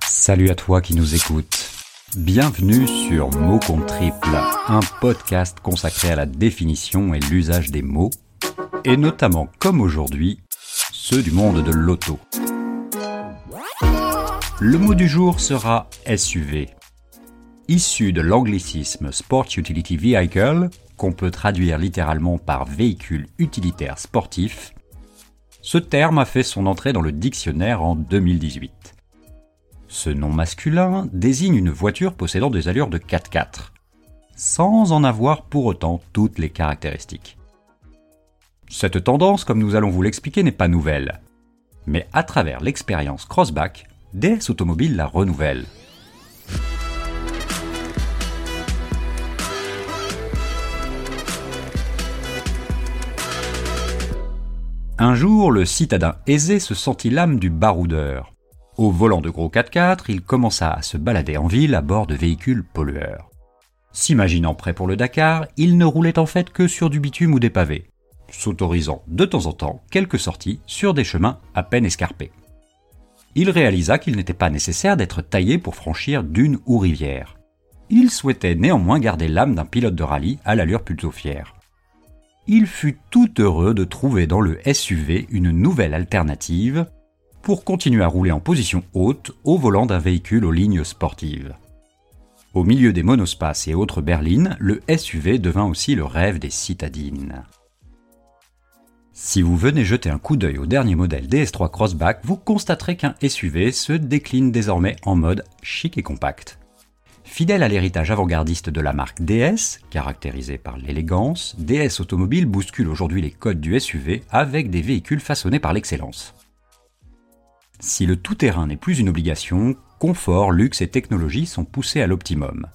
Salut à toi qui nous écoutes. Bienvenue sur Mots contre triple, un podcast consacré à la définition et l'usage des mots, et notamment comme aujourd'hui, ceux du monde de l'auto. Le mot du jour sera SUV. Issu de l'anglicisme Sport Utility Vehicle, qu'on peut traduire littéralement par véhicule utilitaire sportif, ce terme a fait son entrée dans le dictionnaire en 2018. Ce nom masculin désigne une voiture possédant des allures de 4x4, sans en avoir pour autant toutes les caractéristiques. Cette tendance, comme nous allons vous l'expliquer, n'est pas nouvelle. Mais à travers l'expérience Crossback, DS Automobile la renouvelle. Un jour, le citadin aisé se sentit l'âme du baroudeur. Au volant de gros 4x4, il commença à se balader en ville à bord de véhicules pollueurs. S'imaginant prêt pour le Dakar, il ne roulait en fait que sur du bitume ou des pavés, s'autorisant de temps en temps quelques sorties sur des chemins à peine escarpés. Il réalisa qu'il n'était pas nécessaire d'être taillé pour franchir dune ou rivière. Il souhaitait néanmoins garder l'âme d'un pilote de rallye à l'allure plutôt fière. Il fut tout heureux de trouver dans le SUV une nouvelle alternative pour continuer à rouler en position haute au volant d'un véhicule aux lignes sportives. Au milieu des monospaces et autres berlines, le SUV devint aussi le rêve des citadines. Si vous venez jeter un coup d'œil au dernier modèle DS3 Crossback, vous constaterez qu'un SUV se décline désormais en mode chic et compact. Fidèle à l'héritage avant-gardiste de la marque DS, caractérisé par l'élégance, DS Automobile bouscule aujourd'hui les codes du SUV avec des véhicules façonnés par l'excellence. Si le tout-terrain n'est plus une obligation, confort, luxe et technologie sont poussés à l'optimum.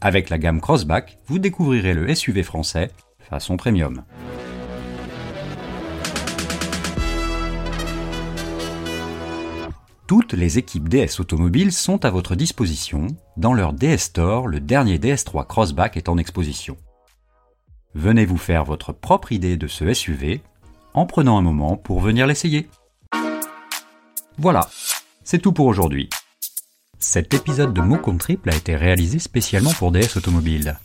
Avec la gamme Crossback, vous découvrirez le SUV français façon premium. Toutes les équipes DS automobiles sont à votre disposition. Dans leur DS Store, le dernier DS3 Crossback est en exposition. Venez vous faire votre propre idée de ce SUV en prenant un moment pour venir l'essayer. Voilà, c'est tout pour aujourd'hui. Cet épisode de contre Triple a été réalisé spécialement pour DS Automobile.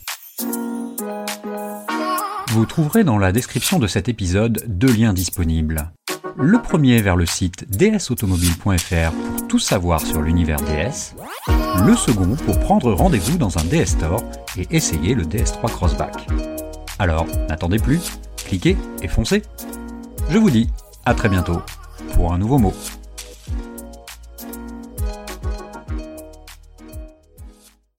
Vous trouverez dans la description de cet épisode deux liens disponibles. Le premier vers le site dsautomobile.fr pour tout savoir sur l'univers DS. Le second pour prendre rendez-vous dans un DS Store et essayer le DS3 Crossback. Alors, n'attendez plus, cliquez et foncez. Je vous dis à très bientôt pour un nouveau mot.